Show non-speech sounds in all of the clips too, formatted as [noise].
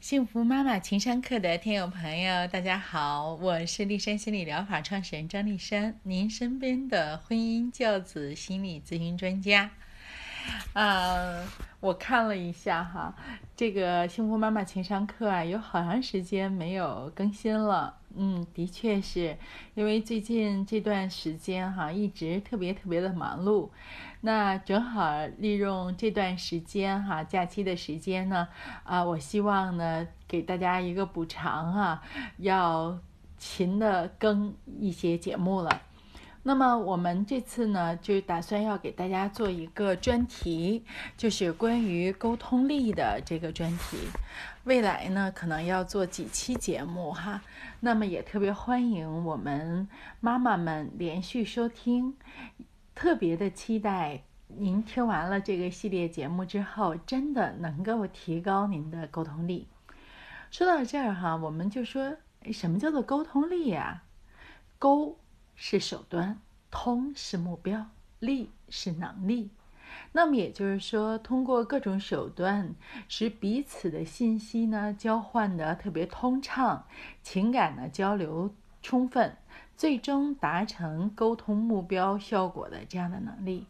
幸福妈妈情商课的听友朋友，大家好，我是丽珊心理疗法创始人张丽珊，您身边的婚姻教子心理咨询专家。啊，我看了一下哈，这个幸福妈妈情商课啊，有好长时间没有更新了。嗯，的确是因为最近这段时间哈，一直特别特别的忙碌。那正好利用这段时间哈，假期的时间呢，啊，我希望呢给大家一个补偿哈，要勤的更一些节目了。那么我们这次呢，就打算要给大家做一个专题，就是关于沟通力的这个专题。未来呢，可能要做几期节目哈。那么也特别欢迎我们妈妈们连续收听，特别的期待您听完了这个系列节目之后，真的能够提高您的沟通力。说到这儿哈，我们就说什么叫做沟通力呀？沟。是手段，通是目标，力是能力。那么也就是说，通过各种手段，使彼此的信息呢交换的特别通畅，情感呢交流充分，最终达成沟通目标效果的这样的能力。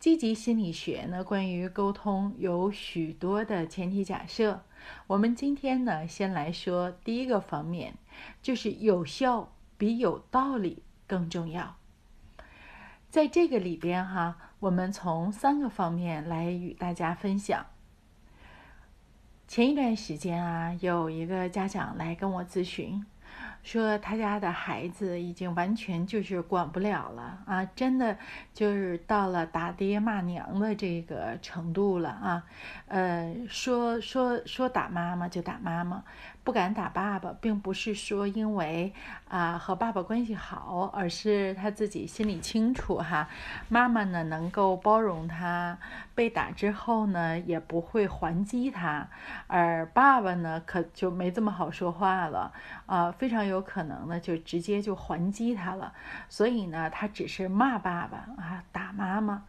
积极心理学呢，关于沟通有许多的前提假设。我们今天呢，先来说第一个方面，就是有效比有道理。更重要，在这个里边哈，我们从三个方面来与大家分享。前一段时间啊，有一个家长来跟我咨询。说他家的孩子已经完全就是管不了了啊，真的就是到了打爹骂娘的这个程度了啊，呃，说说说打妈妈就打妈妈，不敢打爸爸，并不是说因为啊和爸爸关系好，而是他自己心里清楚哈，妈妈呢能够包容他，被打之后呢也不会还击他，而爸爸呢可就没这么好说话了啊，非常有。可能呢，就直接就还击他了，所以呢，他只是骂爸爸啊，打妈妈。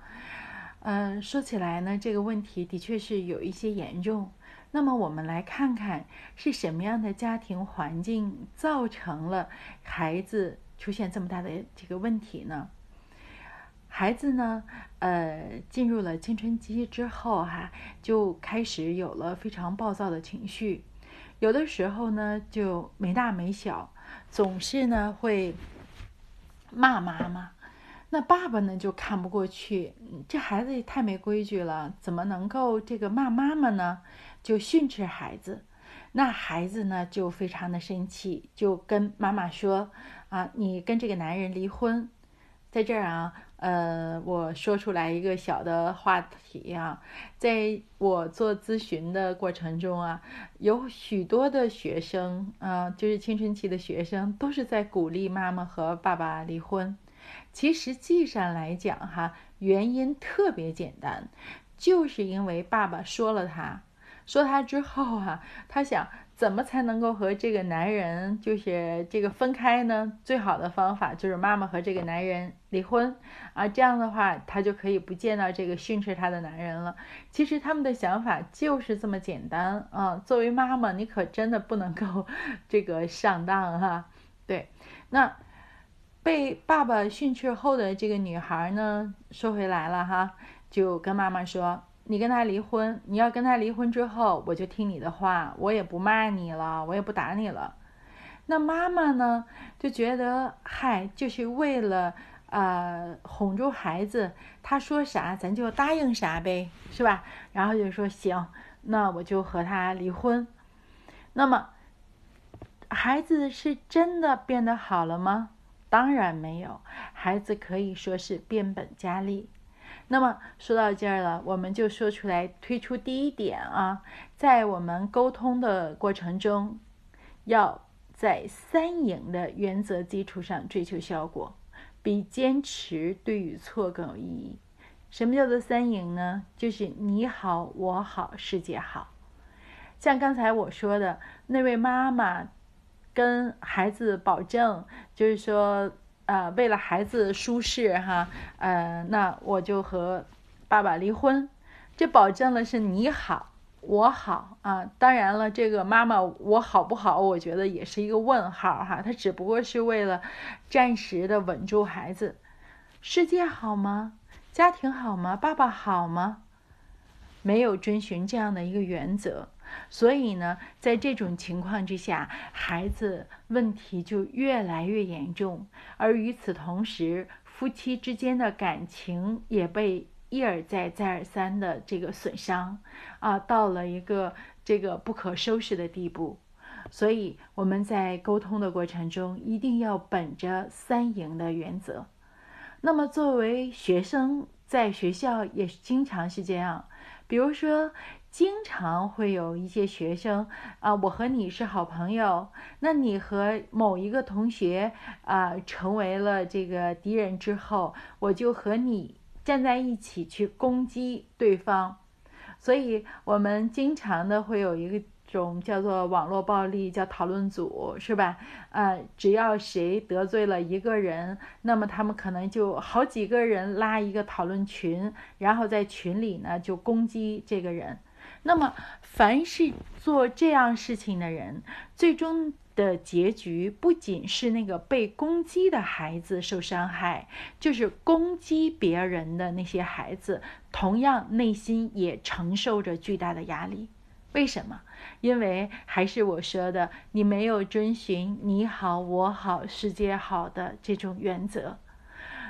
嗯，说起来呢，这个问题的确是有一些严重。那么我们来看看是什么样的家庭环境造成了孩子出现这么大的这个问题呢？孩子呢，呃，进入了青春期之后哈，就开始有了非常暴躁的情绪，有的时候呢，就没大没小。总是呢会骂妈妈，那爸爸呢就看不过去，这孩子也太没规矩了，怎么能够这个骂妈妈呢？就训斥孩子，那孩子呢就非常的生气，就跟妈妈说啊，你跟这个男人离婚，在这儿啊。呃，我说出来一个小的话题啊，在我做咨询的过程中啊，有许多的学生啊，就是青春期的学生，都是在鼓励妈妈和爸爸离婚。其实际上来讲哈，原因特别简单，就是因为爸爸说了他，说他之后啊，他想。怎么才能够和这个男人就是这个分开呢？最好的方法就是妈妈和这个男人离婚啊，这样的话他就可以不见到这个训斥他的男人了。其实他们的想法就是这么简单啊。作为妈妈，你可真的不能够 [laughs] 这个上当哈。对，那被爸爸训斥后的这个女孩呢，说回来了哈，就跟妈妈说。你跟他离婚，你要跟他离婚之后，我就听你的话，我也不骂你了，我也不打你了。那妈妈呢，就觉得嗨，就是为了呃哄住孩子，他说啥咱就答应啥呗，是吧？然后就说行，那我就和他离婚。那么孩子是真的变得好了吗？当然没有，孩子可以说是变本加厉。那么说到这儿了，我们就说出来推出第一点啊，在我们沟通的过程中，要在三赢的原则基础上追求效果，比坚持对与错更有意义。什么叫做三赢呢？就是你好，我好，世界好。像刚才我说的那位妈妈，跟孩子保证，就是说。呃，为了孩子舒适哈，呃，那我就和爸爸离婚，这保证了是你好我好啊。当然了，这个妈妈我好不好，我觉得也是一个问号哈。她只不过是为了暂时的稳住孩子。世界好吗？家庭好吗？爸爸好吗？没有遵循这样的一个原则，所以呢，在这种情况之下，孩子问题就越来越严重，而与此同时，夫妻之间的感情也被一而再、再而三的这个损伤，啊，到了一个这个不可收拾的地步。所以我们在沟通的过程中，一定要本着三赢的原则。那么，作为学生，在学校也经常是这样。比如说，经常会有一些学生啊，我和你是好朋友，那你和某一个同学啊成为了这个敌人之后，我就和你站在一起去攻击对方，所以我们经常的会有一个。种叫做网络暴力，叫讨论组，是吧？呃，只要谁得罪了一个人，那么他们可能就好几个人拉一个讨论群，然后在群里呢就攻击这个人。那么，凡是做这样事情的人，最终的结局不仅是那个被攻击的孩子受伤害，就是攻击别人的那些孩子，同样内心也承受着巨大的压力。为什么？因为还是我说的，你没有遵循“你好，我好，世界好”的这种原则，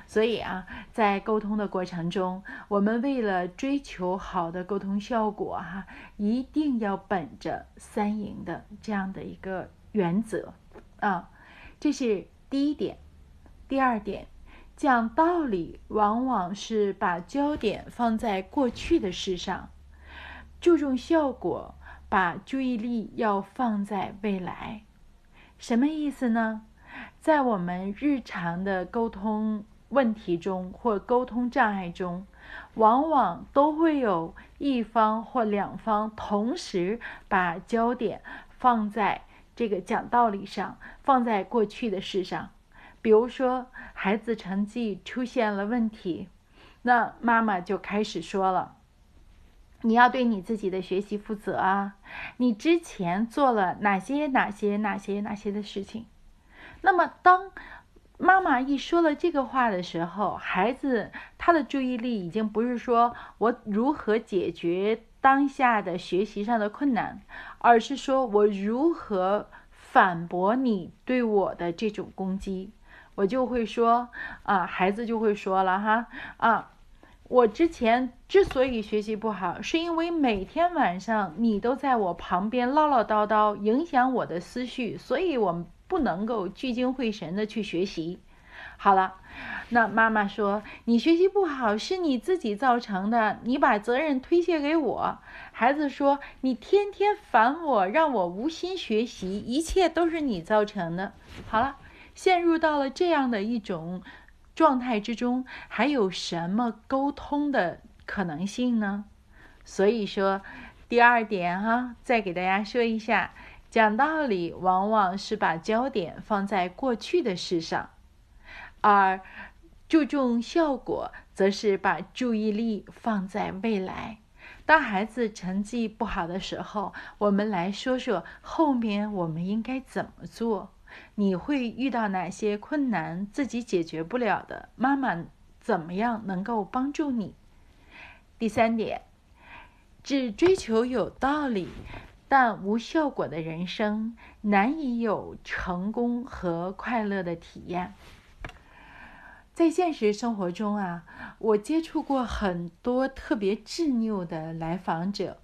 所以啊，在沟通的过程中，我们为了追求好的沟通效果，哈，一定要本着三赢的这样的一个原则啊，这是第一点。第二点，讲道理往往是把焦点放在过去的事上。注重效果，把注意力要放在未来，什么意思呢？在我们日常的沟通问题中或沟通障碍中，往往都会有一方或两方同时把焦点放在这个讲道理上，放在过去的事上。比如说，孩子成绩出现了问题，那妈妈就开始说了。你要对你自己的学习负责啊！你之前做了哪些哪些哪些哪些的事情？那么，当妈妈一说了这个话的时候，孩子他的注意力已经不是说我如何解决当下的学习上的困难，而是说我如何反驳你对我的这种攻击。我就会说啊，孩子就会说了哈啊。我之前之所以学习不好，是因为每天晚上你都在我旁边唠唠叨叨，影响我的思绪，所以我不能够聚精会神的去学习。好了，那妈妈说你学习不好是你自己造成的，你把责任推卸给我。孩子说你天天烦我，让我无心学习，一切都是你造成的。好了，陷入到了这样的一种。状态之中还有什么沟通的可能性呢？所以说，第二点哈，再给大家说一下，讲道理往往是把焦点放在过去的事上，而注重效果则是把注意力放在未来。当孩子成绩不好的时候，我们来说说后面我们应该怎么做。你会遇到哪些困难？自己解决不了的，妈妈怎么样能够帮助你？第三点，只追求有道理但无效果的人生，难以有成功和快乐的体验。在现实生活中啊，我接触过很多特别执拗的来访者。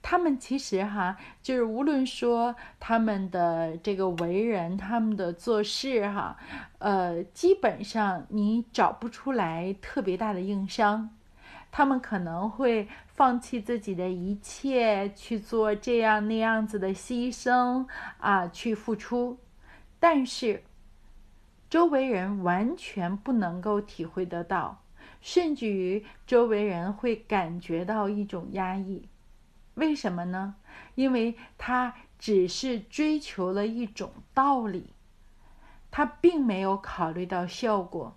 他们其实哈，就是无论说他们的这个为人，他们的做事哈，呃，基本上你找不出来特别大的硬伤。他们可能会放弃自己的一切去做这样那样子的牺牲啊，去付出，但是周围人完全不能够体会得到，甚至于周围人会感觉到一种压抑。为什么呢？因为他只是追求了一种道理，他并没有考虑到效果。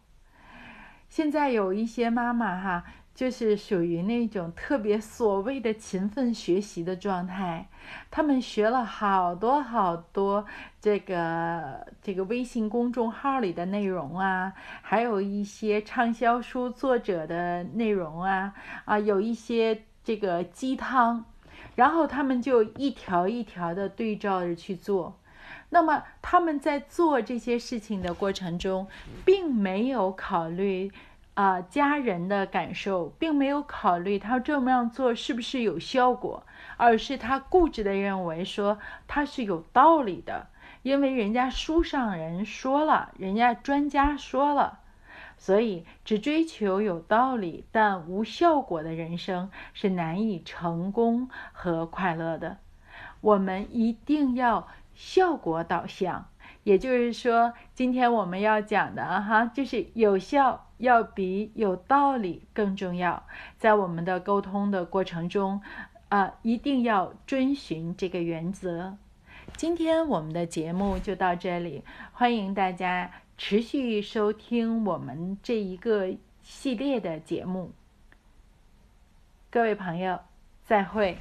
现在有一些妈妈哈，就是属于那种特别所谓的勤奋学习的状态，他们学了好多好多这个这个微信公众号里的内容啊，还有一些畅销书作者的内容啊，啊，有一些这个鸡汤，然后他们就一条一条的对照着去做。那么他们在做这些事情的过程中，并没有考虑。啊，家人的感受并没有考虑他这么样做是不是有效果，而是他固执的认为说他是有道理的，因为人家书上人说了，人家专家说了，所以只追求有道理但无效果的人生是难以成功和快乐的。我们一定要效果导向，也就是说，今天我们要讲的哈，就是有效。要比有道理更重要，在我们的沟通的过程中，啊，一定要遵循这个原则。今天我们的节目就到这里，欢迎大家持续收听我们这一个系列的节目。各位朋友，再会。